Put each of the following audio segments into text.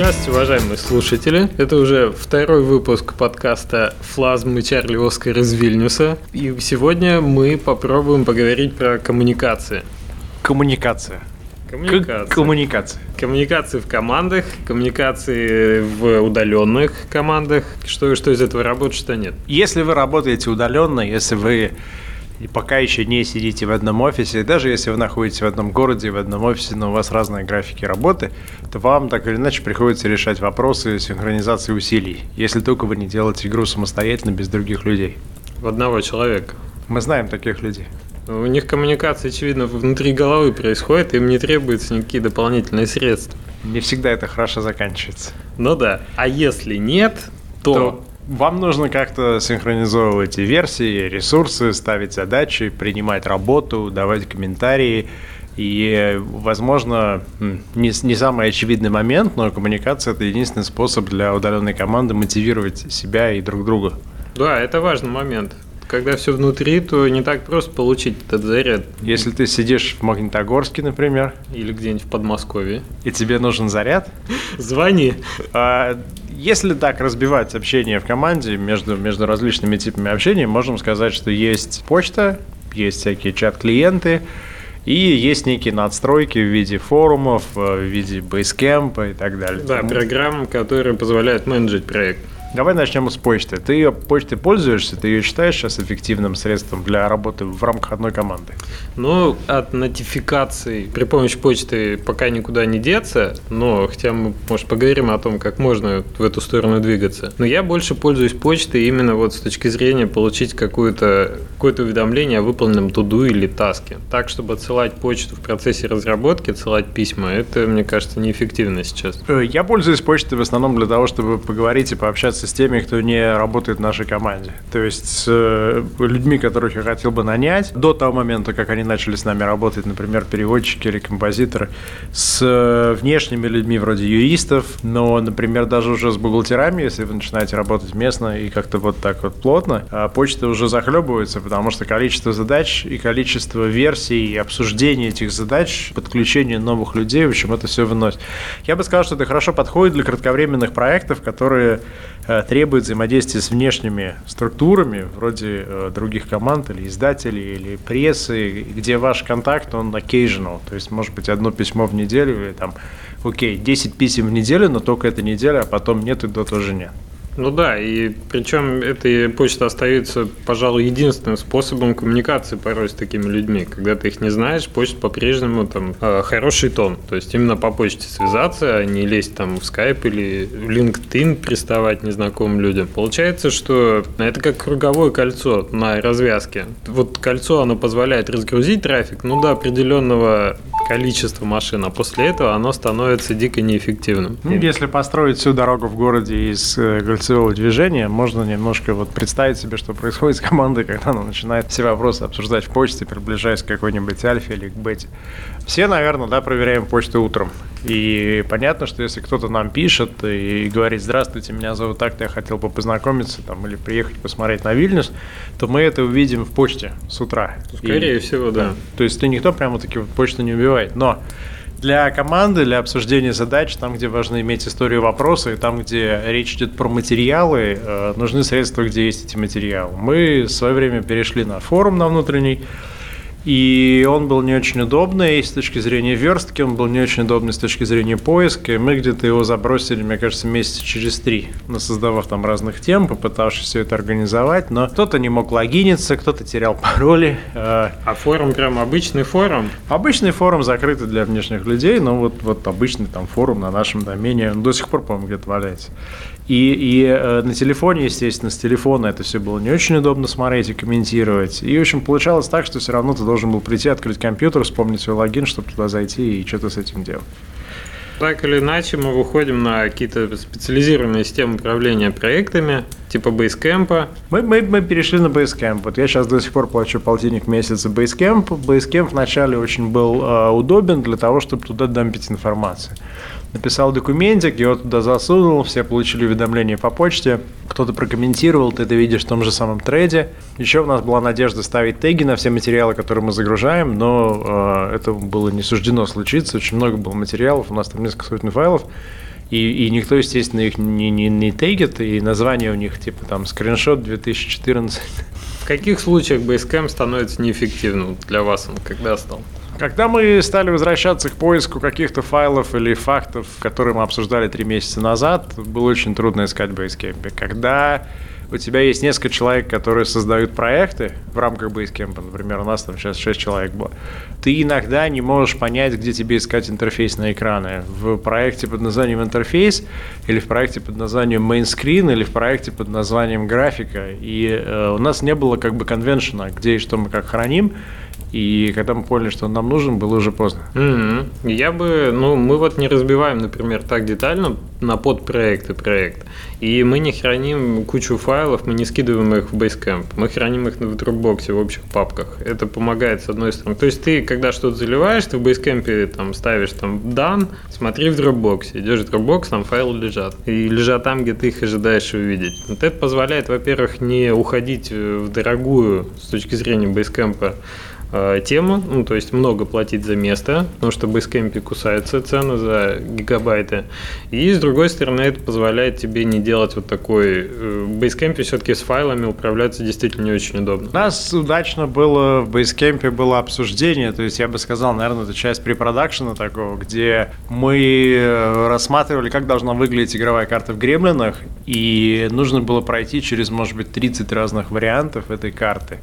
Здравствуйте, уважаемые слушатели. Это уже второй выпуск подкаста «Флазмы Чарли Оскар из Вильнюса». И сегодня мы попробуем поговорить про коммуникации. Коммуникация. Коммуникации. К- коммуникация. Коммуникации в командах, коммуникации в удаленных командах. Что, что из этого работает, что нет. Если вы работаете удаленно, если вы пока еще не сидите в одном офисе, даже если вы находитесь в одном городе, в одном офисе, но у вас разные графики работы, то вам так или иначе приходится решать вопросы синхронизации усилий, если только вы не делаете игру самостоятельно без других людей. В одного человека. Мы знаем таких людей. У них коммуникация, очевидно, внутри головы происходит, им не требуются никакие дополнительные средства. Не всегда это хорошо заканчивается. Ну да. А если нет, то, То вам нужно как-то синхронизовывать и версии, и ресурсы, ставить задачи, принимать работу, давать комментарии. И, возможно, не, не самый очевидный момент, но коммуникация – это единственный способ для удаленной команды мотивировать себя и друг друга. да, это важный момент. Когда все внутри, то не так просто получить этот заряд. Если ты сидишь в Магнитогорске, например, Или где-нибудь в Подмосковье. и тебе нужен заряд, Звони. А Если так разбивать общение в команде между, между различными типами общения, можем сказать, что есть почта, есть всякие чат-клиенты, и есть некие надстройки в виде форумов, э, в виде бейскемпа и так далее. Да, Ну, программы, которые позволяют менеджить проект. Давай начнем с почты. Ты ее почтой пользуешься, ты ее считаешь сейчас эффективным средством для работы в рамках одной команды? Ну, от нотификаций при помощи почты пока никуда не деться, но хотя мы, может, поговорим о том, как можно в эту сторону двигаться. Но я больше пользуюсь почтой именно вот с точки зрения получить какое-то какое уведомление о выполненном туду или таске. Так, чтобы отсылать почту в процессе разработки, отсылать письма, это, мне кажется, неэффективно сейчас. Э, Я пользуюсь почтой в основном для того, чтобы поговорить и пообщаться с теми, кто не работает в нашей команде. То есть с э, людьми, которых я хотел бы нанять до того момента, как они начали с нами работать, например, переводчики или композиторы, с э, внешними людьми вроде юристов, но, например, даже уже с бухгалтерами, если вы начинаете работать местно и как-то вот так вот плотно, а почта уже захлебывается, потому что количество задач и количество версий и обсуждения этих задач, подключение новых людей, в общем, это все выносит. Я бы сказал, что это хорошо подходит для кратковременных проектов, которые э, требуют взаимодействия с внешними структурами, вроде э, других команд или издателей, или прессы, где ваш контакт, он occasional, то есть может быть одно письмо в неделю, или там, окей, 10 писем в неделю, но только эта неделя, а потом нет, и то тоже нет. Ну да, и причем эта почта остается, пожалуй, единственным способом коммуникации порой с такими людьми. Когда ты их не знаешь, почта по-прежнему там э, хороший тон. То есть именно по почте связаться, а не лезть там в скайп или в LinkedIn приставать незнакомым людям. Получается, что это как круговое кольцо на развязке. Вот кольцо, оно позволяет разгрузить трафик, ну до определенного количества машин, а после этого оно становится дико неэффективным. Ну, если построить всю дорогу в городе из э, кольцевого движения, можно немножко вот представить себе, что происходит с командой, когда она начинает все вопросы обсуждать в почте, приближаясь к какой-нибудь альфе или к бете. Все, наверное, да, проверяем почту утром. И понятно, что если кто-то нам пишет и говорит, здравствуйте, меня зовут так-то, я хотел бы познакомиться там, или приехать посмотреть на Вильнюс, то мы это увидим в почте с утра. Скорее И- всего, да. то есть ты никто прямо таки вот почту не убивает. Но для команды, для обсуждения задач, там, где важно иметь историю вопроса, и там, где речь идет про материалы, э, нужны средства, где есть эти материалы. Мы в свое время перешли на форум на внутренний, и он был не очень удобный с точки зрения верстки, он был не очень удобный с точки зрения поиска. И мы где-то его забросили, мне кажется, месяца через три, создавав там разных тем, попытавшись все это организовать. Но кто-то не мог логиниться, кто-то терял пароли. э, А форум прям обычный форум? Обычный форум закрытый для внешних людей, но вот, вот обычный там форум на нашем домене, он до сих пор, по-моему, где-то валяется. И, и э, на телефоне, естественно, с телефона это все было не очень удобно смотреть и комментировать. И, в общем, получалось так, что все равно ты должен был прийти, открыть компьютер, вспомнить свой логин, чтобы туда зайти и что-то с этим делать. Так или иначе, мы выходим на какие-то специализированные системы управления проектами, типа Basecamp. Мы, мы, мы перешли на Basecamp. Вот я сейчас до сих пор плачу полтинник в месяц за Basecamp. Basecamp вначале очень был э, удобен для того, чтобы туда дампить информацию. Написал документик, его туда засунул, все получили уведомления по почте, кто-то прокомментировал, ты это видишь в том же самом треде. Еще у нас была надежда ставить теги на все материалы, которые мы загружаем, но э, это было не суждено случиться, очень много было материалов, у нас там несколько сотен файлов. И, и никто, естественно, их не, не, не тегит, и название у них типа там скриншот 2014. В каких случаях Basecamp становится неэффективным для вас он когда стал? Когда мы стали возвращаться к поиску каких-то файлов или фактов, которые мы обсуждали три месяца назад, было очень трудно искать в Basecamp. Когда у тебя есть несколько человек, которые создают проекты в рамках Basecamp, например, у нас там сейчас 6 человек было, ты иногда не можешь понять, где тебе искать интерфейс на экраны. В проекте под названием интерфейс, или в проекте под названием screen, или в проекте под названием графика. И э, у нас не было как бы конвеншена, где и что мы как храним. И когда мы поняли, что он нам нужен, было уже поздно. Mm-hmm. Я бы, ну, мы вот не разбиваем, например, так детально на подпроекты проект. И мы не храним кучу файлов, мы не скидываем их в Basecamp. Мы храним их в Dropbox в общих папках. Это помогает с одной стороны. То есть ты, когда что-то заливаешь, ты в Basecamp там ставишь там done, смотри в Dropbox. Идешь в Dropbox, там файлы лежат. И лежат там, где ты их ожидаешь увидеть. Вот это позволяет, во-первых, не уходить в дорогую с точки зрения Basecamp Э, тема, ну, то есть много платить за место, потому что Basecamp кусается цены за гигабайты. И с другой стороны, это позволяет тебе не делать вот такой... Э, в Basecamp все-таки с файлами управляться действительно не очень удобно. У нас удачно было в Basecamp было обсуждение, то есть я бы сказал, наверное, это часть препродакшена такого, где мы э, рассматривали, как должна выглядеть игровая карта в Гремлинах, и нужно было пройти через, может быть, 30 разных вариантов этой карты.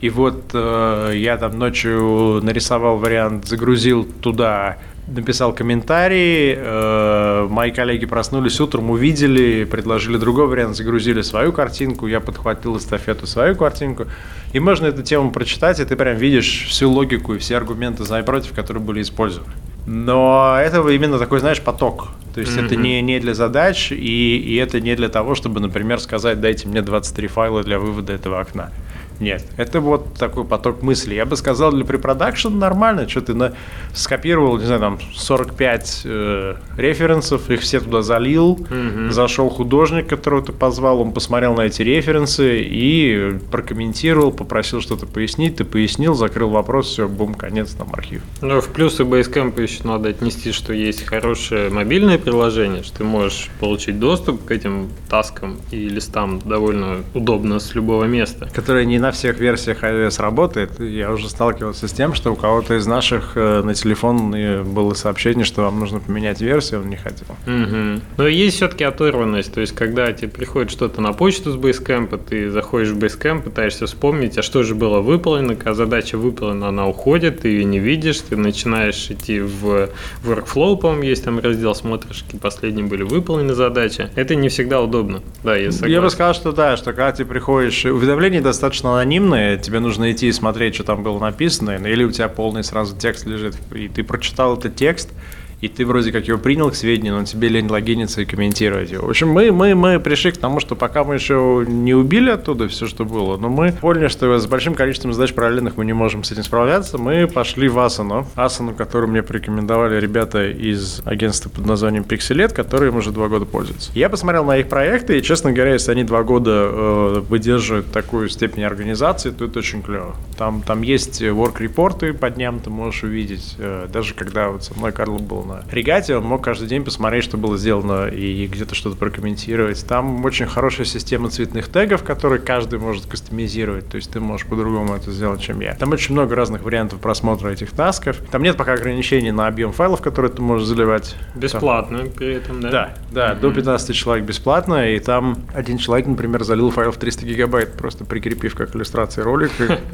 И вот э, я там ночью нарисовал вариант, загрузил туда, написал комментарий. Э, мои коллеги проснулись утром, увидели, предложили другой вариант, загрузили свою картинку. Я подхватил эстафету свою картинку. И можно эту тему прочитать, и ты прям видишь всю логику и все аргументы за и против, которые были использованы. Но это именно такой, знаешь, поток. То есть mm-hmm. это не, не для задач, и, и это не для того, чтобы, например, сказать, дайте мне 23 файла для вывода этого окна. Нет, это вот такой поток мыслей. Я бы сказал, для препродакшн нормально, что ты на... скопировал, не знаю, там 45 э, референсов, их все туда залил, угу. зашел художник, которого ты позвал, он посмотрел на эти референсы и прокомментировал, попросил что-то пояснить, ты пояснил, закрыл вопрос, все, бум, конец, там архив. Ну, в плюсы Basecamp еще надо отнести, что есть хорошее мобильное приложение, что ты можешь получить доступ к этим таскам и листам довольно удобно с любого места. Которое не на на всех версиях iOS работает. Я уже сталкивался с тем, что у кого-то из наших э, на телефон было сообщение, что вам нужно поменять версию, он не хотел. Угу. Но есть все-таки оторванность. То есть, когда тебе приходит что-то на почту с Basecamp, ты заходишь в Basecamp, пытаешься вспомнить, а что же было выполнено, когда задача выполнена, она уходит, ты ее не видишь, ты начинаешь идти в workflow, по-моему, есть там раздел, смотришь, какие последние были выполнены задачи. Это не всегда удобно. Да, я согласен. Я бы сказал, что да, что когда ты приходишь, уведомление достаточно анонимные, тебе нужно идти и смотреть, что там было написано, или у тебя полный сразу текст лежит, и ты прочитал этот текст, и ты вроде как его принял к сведению, но тебе лень логиниться и комментировать его. В общем, мы, мы, мы пришли к тому, что пока мы еще не убили оттуда все, что было, но мы поняли, что с большим количеством задач параллельных мы не можем с этим справляться, мы пошли в Асану. Асану, которую мне порекомендовали ребята из агентства под названием Pixelet, которые уже два года пользуются. Я посмотрел на их проекты, и, честно говоря, если они два года э, выдерживают такую степень организации, то это очень клево. Там, там есть work-репорты по дням, ты можешь увидеть, э, даже когда вот со мной Карл был на регате, он мог каждый день посмотреть, что было сделано и где-то что-то прокомментировать. Там очень хорошая система цветных тегов, которые каждый может кастомизировать, то есть ты можешь по-другому это сделать, чем я. Там очень много разных вариантов просмотра этих тасков. Там нет пока ограничений на объем файлов, которые ты можешь заливать. Бесплатно там. при этом, да? Да, да, mm-hmm. до 15 человек бесплатно, и там один человек, например, залил файл в 300 гигабайт, просто прикрепив как иллюстрации ролик.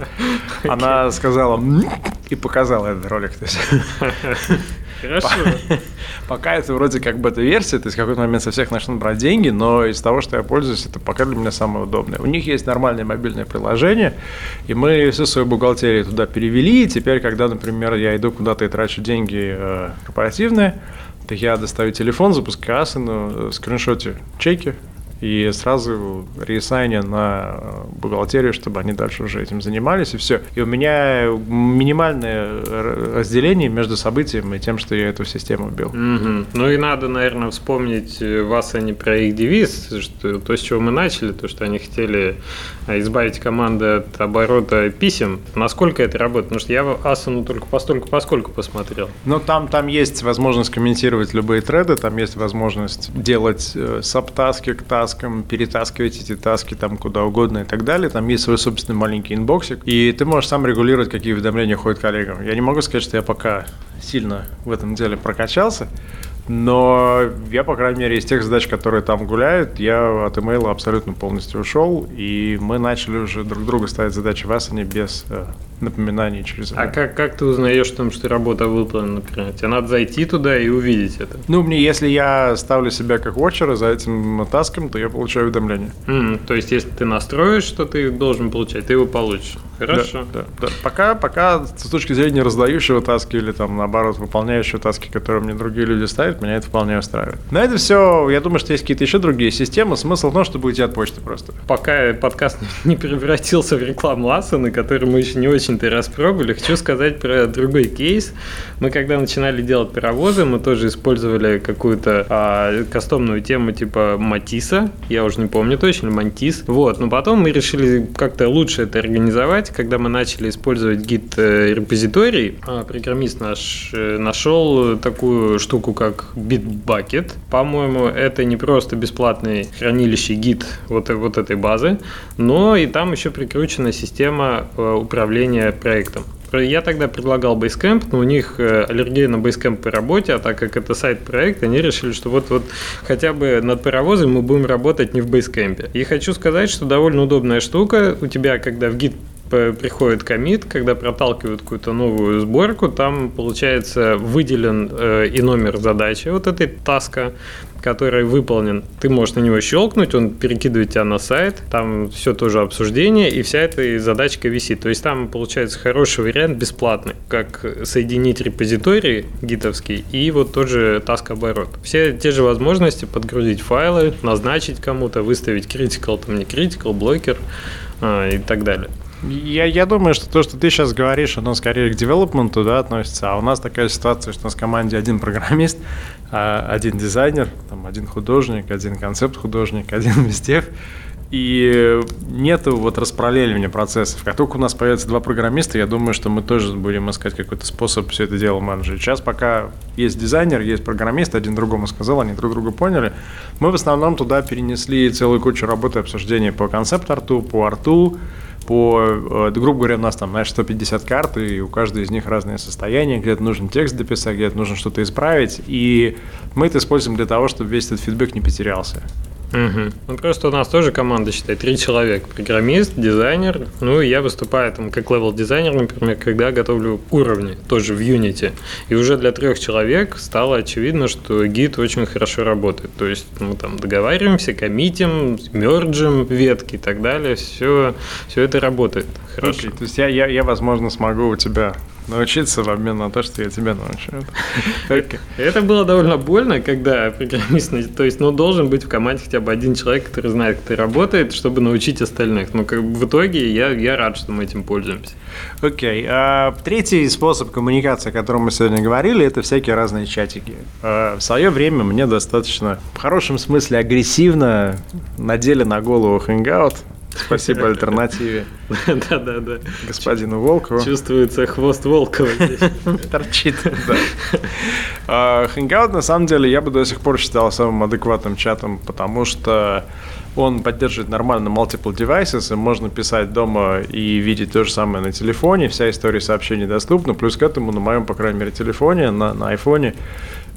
Она сказала и показала этот ролик. Хорошо. Пока это вроде как бета-версия, есть в какой-то момент со всех начнут брать деньги, но из того, что я пользуюсь, это пока для меня самое удобное. У них есть нормальное мобильное приложение, и мы всю свою бухгалтерию туда перевели, и теперь, когда, например, я иду куда-то и трачу деньги э, корпоративные, то я достаю телефон, запускаю Asana, э, скриншоте чеки, и сразу реассайня на бухгалтерию, чтобы они дальше уже этим занимались, и все. И у меня минимальное разделение между событием и тем, что я эту систему бил. Угу. Ну и надо, наверное, вспомнить э, в Асане про их девиз, что то, с чего мы начали, то, что они хотели э, избавить команду от оборота писем. Насколько это работает? Потому что я Асану только постольку поскольку посмотрел. Ну, там, там есть возможность комментировать любые треды, там есть возможность делать э, subtask и к task ам, перетаскивать эти task и там куда угодно и так далее. Там есть свой собственный маленький inbox ик, и ты можешь сам регулировать, какие уведомления ходят коллегам. Я не могу сказать, что я пока сильно в этом деле прокачался, но я, по крайней мере, из тех задач, которые там гуляют, я от имейла абсолютно полностью ушел, и мы начали уже друг другу ставить задачи в Asana без э, напоминаний через email. А как, как ты узнаешь, там, что работа выполнена, например? Тебе надо зайти туда и увидеть это? Ну, мне, если я ставлю себя как watcher за этим таском, то я получаю уведомление. Mm, то есть, если ты настроишь, что ты должен получать, ты его получишь. Хорошо. Да, да, да. Пока, пока с точки зрения раздающего таски или там наоборот выполняющего таски, которые мне другие люди ставят, меня это вполне устраивает. На это все, я думаю, что есть какие-то еще другие системы. Смысл в том, чтобы уйти от почты просто. Пока подкаст не превратился в рекламу Асаны, который мы еще не очень-то распробовали, хочу сказать про другой кейс. Мы когда начинали делать паровозы, мы тоже использовали какую-то а, кастомную тему типа Матиса, я уже не помню точно, Мантис. Вот, но потом мы решили как-то лучше это организовать, когда мы начали использовать гид э, репозиторий, а, программист наш э, нашел такую штуку, как Bitbucket. По-моему, это не просто бесплатный хранилище гид вот, вот этой базы, но и там еще прикручена система э, управления проектом. Я тогда предлагал Basecamp, но у них аллергия на Basecamp по работе, а так как это сайт-проект, они решили, что вот-вот хотя бы над паровозом мы будем работать не в Basecamp. И хочу сказать, что довольно удобная штука. У тебя, когда в гид приходит комит, когда проталкивают какую-то новую сборку, там, получается, выделен э, и номер задачи вот этой таска, который выполнен. Ты можешь на него щелкнуть, он перекидывает тебя на сайт, там все тоже обсуждение, и вся эта задачка висит. То есть там получается хороший вариант бесплатный, как соединить репозиторий гитовский и вот тот же task оборот. Все те же возможности подгрузить файлы, назначить кому-то, выставить critical, там не critical, блокер и так далее. Я, я думаю, что то, что ты сейчас говоришь, оно скорее к девелопменту да, относится, а у нас такая ситуация, что у нас в команде один программист, а один дизайнер, там, один художник, один концепт-художник, один вестев, и нету вот распараллеливания процессов. Как только у нас появится два программиста, я думаю, что мы тоже будем искать какой-то способ все это дело менеджить. Сейчас пока есть дизайнер, есть программист, один другому сказал, они друг друга поняли. Мы в основном туда перенесли целую кучу работы обсуждений по концепт-арту, по арту, по, э, грубо говоря, у нас там, знаешь, 150 карт, и у каждой из них разные состояния, где-то нужно текст дописать, где-то нужно что-то исправить, и мы это используем для того, чтобы весь этот фидбэк не потерялся. Угу. Ну, просто у нас тоже команда, считай, три человека. Программист, дизайнер. Ну, и я выступаю там как левел-дизайнер, например, когда готовлю уровни, тоже в Unity. И уже для трех человек стало очевидно, что Git очень хорошо работает. То есть мы там договариваемся, коммитим, мерджим ветки и так далее. Все, все это работает хорошо. Okay, то есть я, я, я, возможно, смогу у тебя научиться в обмен на то, что я тебя научу. Это было довольно больно, когда программист, то есть, ну, должен быть в команде хотя бы один человек, который знает, как это работает, чтобы научить остальных. Но как в итоге я, я рад, что мы этим пользуемся. Окей. Okay. А, третий способ коммуникации, о котором мы сегодня говорили, это всякие разные чатики. А, в свое время мне достаточно, в хорошем смысле, агрессивно надели на голову Hangout, Спасибо альтернативе. Да-да-да. Господину Волкову. Чувствуется хвост Волкова здесь. Торчит, да. А, Hangout, на самом деле, я бы до сих пор считал самым адекватным чатом, потому что он поддерживает нормально multiple devices, и можно писать дома и видеть то же самое на телефоне, вся история сообщений доступна, плюс к этому на моем, по крайней мере, телефоне, на, на айфоне,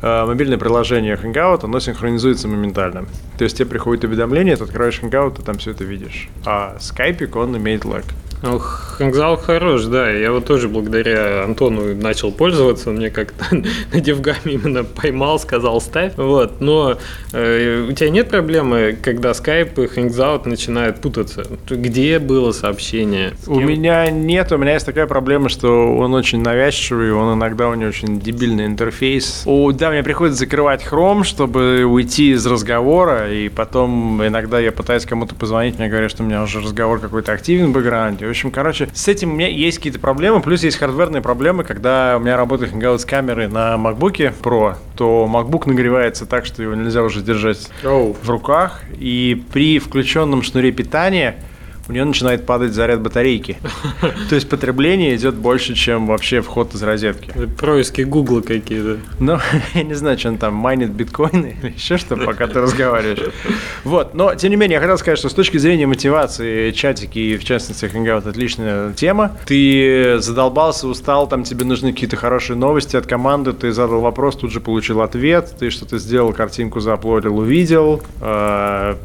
мобильное приложение Hangout, оно синхронизуется моментально. То есть тебе приходит уведомление, ты открываешь Hangout, и там все это видишь. А Skype, он имеет лаг. Ну, Hangout хорош, да. Я вот тоже благодаря Антону начал пользоваться. Он мне как-то на Девгаме именно поймал, сказал ставь. Вот. Но э, у тебя нет проблемы, когда Skype и Hangout начинают путаться? Где было сообщение? У меня нет. У меня есть такая проблема, что он очень навязчивый, он иногда у него очень дебильный интерфейс. О, да, мне приходится закрывать Chrome, чтобы уйти из разговора, и потом иногда я пытаюсь кому-то позвонить, мне говорят, что у меня уже разговор какой-то активен в бэкграунде. В общем, короче, с этим у меня есть какие-то проблемы, плюс есть хардверные проблемы, когда у меня работает Hangout с камерой на MacBook Pro, то MacBook нагревается так, что его нельзя уже держать oh. в руках, и при включенном шнуре питания у нее начинает падать заряд батарейки. То есть потребление идет больше, чем вообще вход из розетки. Происки Гугла какие-то. Ну, я не знаю, что он там майнит биткоины или еще что, пока ты разговариваешь. Вот, но тем не менее, я хотел сказать, что с точки зрения мотивации чатики и в частности Hangout отличная тема. Ты задолбался, устал, там тебе нужны какие-то хорошие новости от команды, ты задал вопрос, тут же получил ответ, ты что-то сделал, картинку зааплодил, увидел, а,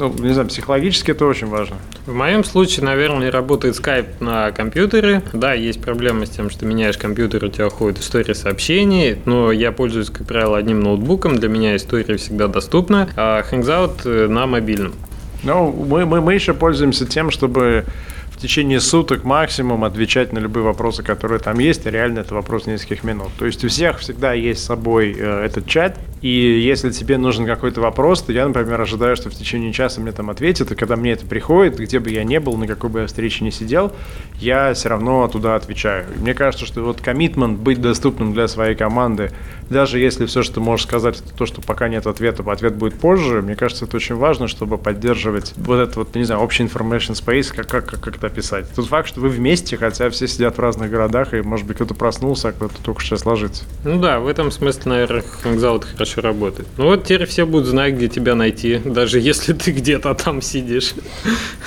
ну, не знаю, психологически это очень важно. В моем случае, наверное, работает Skype на компьютере. Да, есть проблема с тем, что меняешь компьютер, у тебя уходит история сообщений, но я пользуюсь, как правило, одним ноутбуком, для меня история всегда доступна, а Hangout э, на мобильном. Ну, мы, мы, мы еще пользуемся тем, чтобы в течение суток максимум отвечать на любые вопросы, которые там есть, и реально это вопрос нескольких минут. То есть у всех всегда есть с собой э, этот чат, и если тебе нужен какой-то вопрос, то я, например, ожидаю, что в течение часа мне там ответят, и когда мне это приходит, где бы я ни был, на какой бы я встрече не сидел, я все равно туда отвечаю. И мне кажется, что вот коммитмент быть доступным для своей команды, даже если все, что ты можешь сказать, это то, что пока нет ответа, ответ будет позже, мне кажется, это очень важно, чтобы поддерживать вот этот вот, не знаю, общий information space, как, как, как это описать. Тут факт, что вы вместе, хотя все сидят в разных городах, и, может быть, кто-то проснулся, а кто-то только сейчас ложится. Ну да, в этом смысле, наверное, Hangout хорошо хорошо работает. Ну вот теперь все будут знать, где тебя найти, даже если ты где-то там сидишь.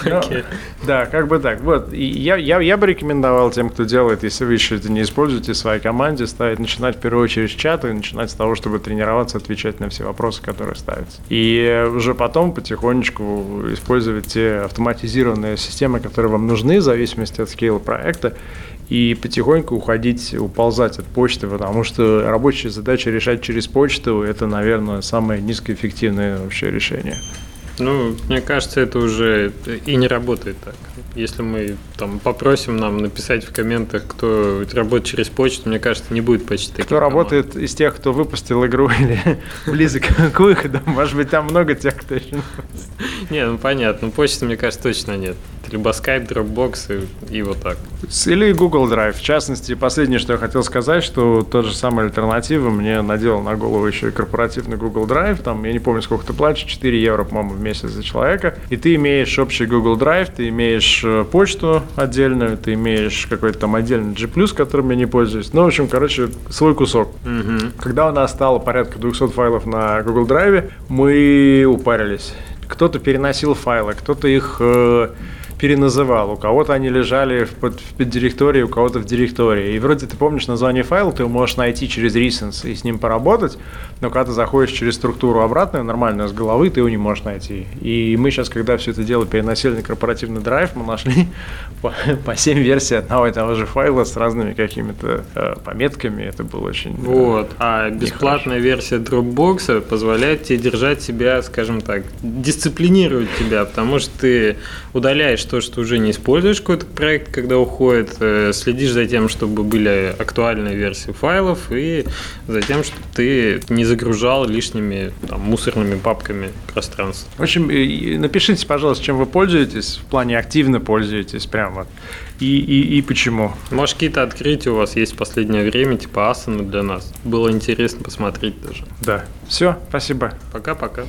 Ну, да, как бы так. Вот, я, я, я бы рекомендовал тем, кто делает, если вы еще это не используете в своей команде, ставить, начинать в первую очередь с чата и начинать с того, чтобы тренироваться, отвечать на все вопросы, которые ставятся. И уже потом потихонечку использовать те автоматизированные системы, которые вам нужны, в зависимости от скейла проекта, и потихоньку уходить, уползать от почты, потому что рабочие задачи решать через почту – это, наверное, самое низкоэффективное вообще решение. Ну, мне кажется, это уже и не работает так. Если мы там попросим нам написать в комментах, кто работает через почту, мне кажется, не будет почти таких Кто команд. работает из тех, кто выпустил игру или близок к выходу? Может быть, там много тех, кто еще не ну понятно. Почты, мне кажется, точно нет либо Skype, Dropbox и, и вот так. Или Google Drive. В частности, последнее, что я хотел сказать, что тот же самый альтернатива мне надел на голову еще и корпоративный Google Drive. Там, я не помню, сколько ты платишь, 4 евро, по-моему, в месяц за человека. И ты имеешь общий Google Drive, ты имеешь э, почту отдельную, ты имеешь какой-то там отдельный G+, которым я не пользуюсь. Ну, в общем, короче, свой кусок. Угу. Когда у нас стало порядка 200 файлов на Google Drive, мы упарились. Кто-то переносил файлы, кто-то их э, переназывал. У кого-то они лежали в, под, в поддиректории, у кого-то в директории. И вроде ты помнишь название файла, ты его можешь найти через Recents и с ним поработать, но когда ты заходишь через структуру обратную, нормальную, с головы, ты его не можешь найти. И мы сейчас, когда все это дело переносили на корпоративный драйв, мы нашли по, по 7 версий одного и того же файла с разными какими-то э, пометками. Это было очень э, Вот. А бесплатная версия Dropbox позволяет тебе держать себя, скажем так, дисциплинировать тебя, потому что ты удаляешь то, что уже не используешь какой-то проект, когда уходит, э, следишь за тем, чтобы были актуальные версии файлов и за тем, чтобы ты не загружал лишними там, мусорными папками пространство. В общем, напишите, пожалуйста, чем вы пользуетесь, в плане активно пользуетесь прямо, и, и, и почему. Может, какие-то открытия у вас есть в последнее время, типа Asana для нас. Было интересно посмотреть даже. Да. Все, спасибо. Пока-пока.